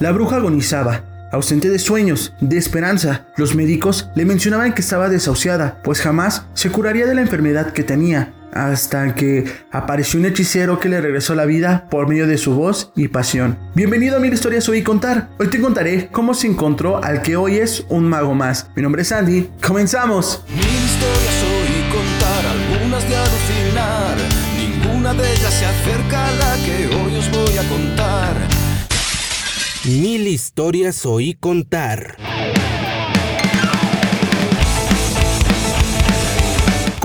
La bruja agonizaba, ausente de sueños, de esperanza. Los médicos le mencionaban que estaba desahuciada, pues jamás se curaría de la enfermedad que tenía, hasta que apareció un hechicero que le regresó la vida por medio de su voz y pasión. Bienvenido a Mil Historias Hoy Contar. Hoy te contaré cómo se encontró al que hoy es un mago más. Mi nombre es Andy. ¡Comenzamos! Mil historias hoy contar, algunas de alucinar. Ninguna de ellas se acerca a la que hoy os voy a contar. Mil historias oí contar.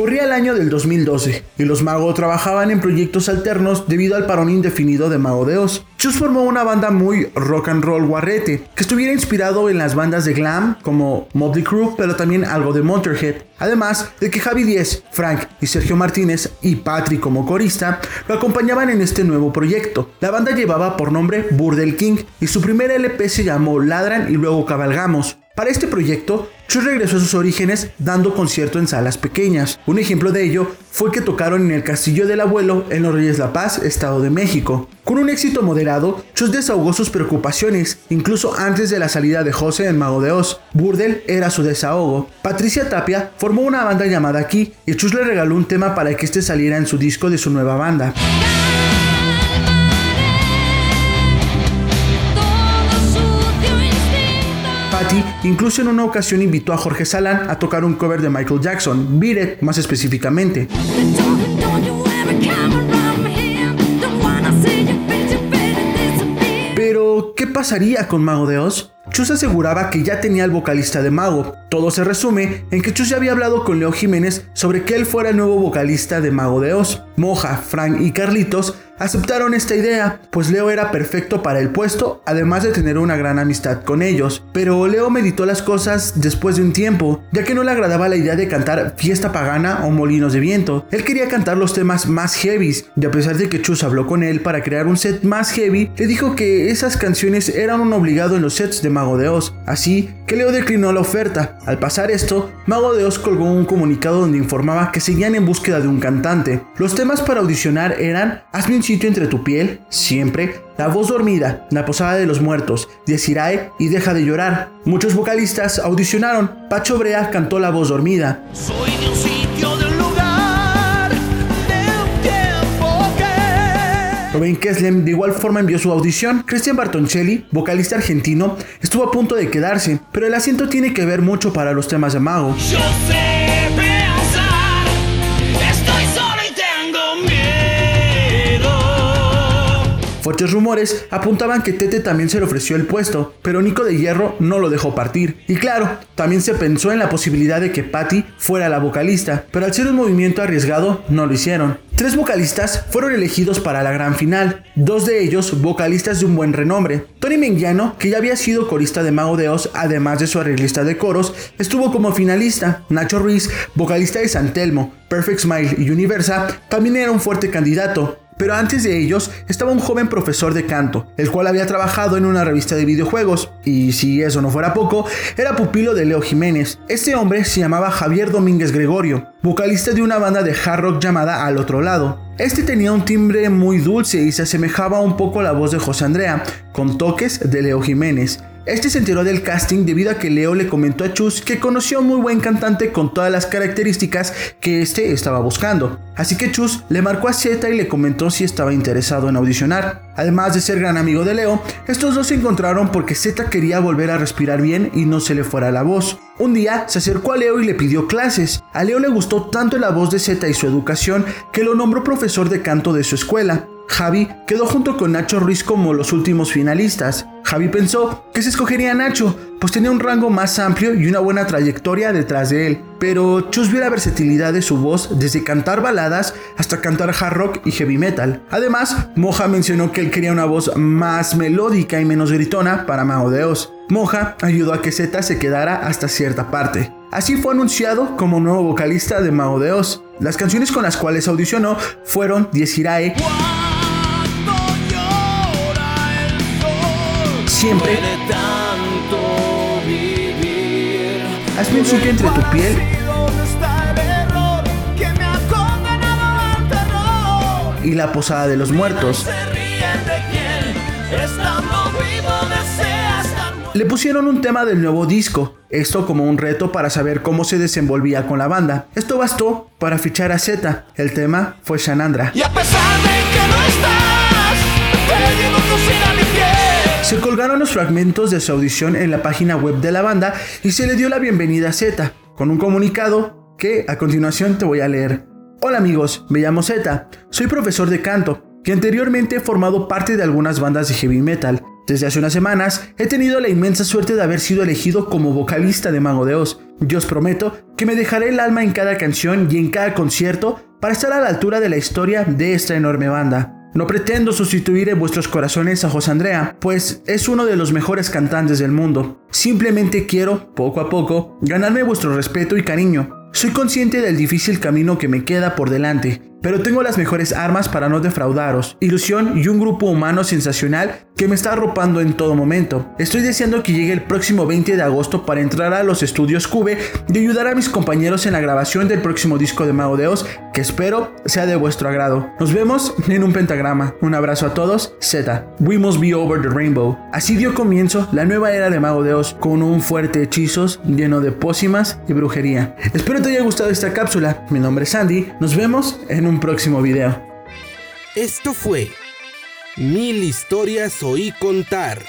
Corría el año del 2012 y los Mago trabajaban en proyectos alternos debido al parón indefinido de Mago de Oz. Chus formó una banda muy rock and roll guarrete que estuviera inspirado en las bandas de glam como Motley Crue, pero también algo de Motorhead. Además de que Javi Díez, Frank y Sergio Martínez y Patrick como corista lo acompañaban en este nuevo proyecto. La banda llevaba por nombre Burdel King y su primer LP se llamó Ladran y luego Cabalgamos. Para este proyecto, Chus regresó a sus orígenes dando concierto en salas pequeñas. Un ejemplo de ello fue que tocaron en el Castillo del Abuelo en Los Reyes La Paz, Estado de México. Con un éxito moderado, Chus desahogó sus preocupaciones, incluso antes de la salida de José en Mago de Oz. Burdel era su desahogo. Patricia Tapia formó una banda llamada Aquí y Chus le regaló un tema para que este saliera en su disco de su nueva banda. Incluso en una ocasión invitó a Jorge Salán a tocar un cover de Michael Jackson, Beat más específicamente. Pero, ¿qué pasaría con Mago de Oz? Chus aseguraba que ya tenía el vocalista de Mago. Todo se resume en que Chus ya había hablado con Leo Jiménez sobre que él fuera el nuevo vocalista de Mago de Oz. Moja, Frank y Carlitos aceptaron esta idea, pues Leo era perfecto para el puesto, además de tener una gran amistad con ellos. Pero Leo meditó las cosas después de un tiempo, ya que no le agradaba la idea de cantar Fiesta Pagana o Molinos de Viento. Él quería cantar los temas más heavies, y a pesar de que Chus habló con él para crear un set más heavy, le dijo que esas canciones eran un obligado en los sets de Mago de Oz, así que Leo declinó la oferta. Al pasar esto, Mago de Oz colgó un comunicado donde informaba que seguían en búsqueda de un cantante. Los temas para audicionar eran Hazme un sitio entre tu piel, siempre, La voz dormida, La posada de los muertos, Desirae y Deja de llorar. Muchos vocalistas audicionaron. Pacho Brea cantó La voz dormida. Robin Keslem de igual forma envió su audición. Christian Bartoncelli, vocalista argentino, estuvo a punto de quedarse, pero el asiento tiene que ver mucho para los temas de Mago. Fuertes rumores apuntaban que Tete también se le ofreció el puesto, pero Nico de Hierro no lo dejó partir. Y claro, también se pensó en la posibilidad de que Patty fuera la vocalista, pero al ser un movimiento arriesgado, no lo hicieron. Tres vocalistas fueron elegidos para la gran final, dos de ellos vocalistas de un buen renombre. Tony Mengiano, que ya había sido corista de Mago de además de su arreglista de coros, estuvo como finalista. Nacho Ruiz, vocalista de San Telmo, Perfect Smile y Universa, también era un fuerte candidato. Pero antes de ellos estaba un joven profesor de canto, el cual había trabajado en una revista de videojuegos, y si eso no fuera poco, era pupilo de Leo Jiménez. Este hombre se llamaba Javier Domínguez Gregorio, vocalista de una banda de hard rock llamada Al Otro Lado. Este tenía un timbre muy dulce y se asemejaba un poco a la voz de José Andrea, con toques de Leo Jiménez. Este se enteró del casting debido a que Leo le comentó a Chus que conoció a un muy buen cantante con todas las características que este estaba buscando. Así que Chus le marcó a Z y le comentó si estaba interesado en audicionar. Además de ser gran amigo de Leo, estos dos se encontraron porque Z quería volver a respirar bien y no se le fuera la voz. Un día se acercó a Leo y le pidió clases. A Leo le gustó tanto la voz de Z y su educación que lo nombró profesor de canto de su escuela. Javi quedó junto con Nacho Ruiz como los últimos finalistas. Javi pensó que se escogería a Nacho, pues tenía un rango más amplio y una buena trayectoria detrás de él. Pero Chus vio la versatilidad de su voz desde cantar baladas hasta cantar hard rock y heavy metal. Además, Moja mencionó que él quería una voz más melódica y menos gritona para Mago de Oz. Moja ayudó a que Z se quedara hasta cierta parte. Así fue anunciado como nuevo vocalista de Mago de Oz. Las canciones con las cuales audicionó fueron Diezirae, Siempre. un sitio entre tu piel y La Posada de los Muertos. Le pusieron un tema del nuevo disco, esto como un reto para saber cómo se desenvolvía con la banda. Esto bastó para fichar a Z. El tema fue Shanandra. Y a pesar de que no estás, Se colgaron los fragmentos de su audición en la página web de la banda y se le dio la bienvenida a Z, con un comunicado que a continuación te voy a leer. Hola amigos, me llamo Z, soy profesor de canto, que anteriormente he formado parte de algunas bandas de heavy metal. Desde hace unas semanas he tenido la inmensa suerte de haber sido elegido como vocalista de Mago de Oz. Os prometo que me dejaré el alma en cada canción y en cada concierto para estar a la altura de la historia de esta enorme banda. No pretendo sustituir en vuestros corazones a José Andrea, pues es uno de los mejores cantantes del mundo. Simplemente quiero, poco a poco, ganarme vuestro respeto y cariño. Soy consciente del difícil camino que me queda por delante, pero tengo las mejores armas para no defraudaros, ilusión y un grupo humano sensacional que me está arropando en todo momento. Estoy deseando que llegue el próximo 20 de agosto para entrar a los estudios Cube y ayudar a mis compañeros en la grabación del próximo disco de Mago de Oz, que espero sea de vuestro agrado. Nos vemos en un pentagrama. Un abrazo a todos, Z. We must be over the rainbow. Así dio comienzo la nueva era de Mago de Oz, con un fuerte hechizos lleno de pócimas y brujería. Espero te haya gustado esta cápsula. Mi nombre es Sandy. Nos vemos en un próximo video. Esto fue Mil historias oí contar.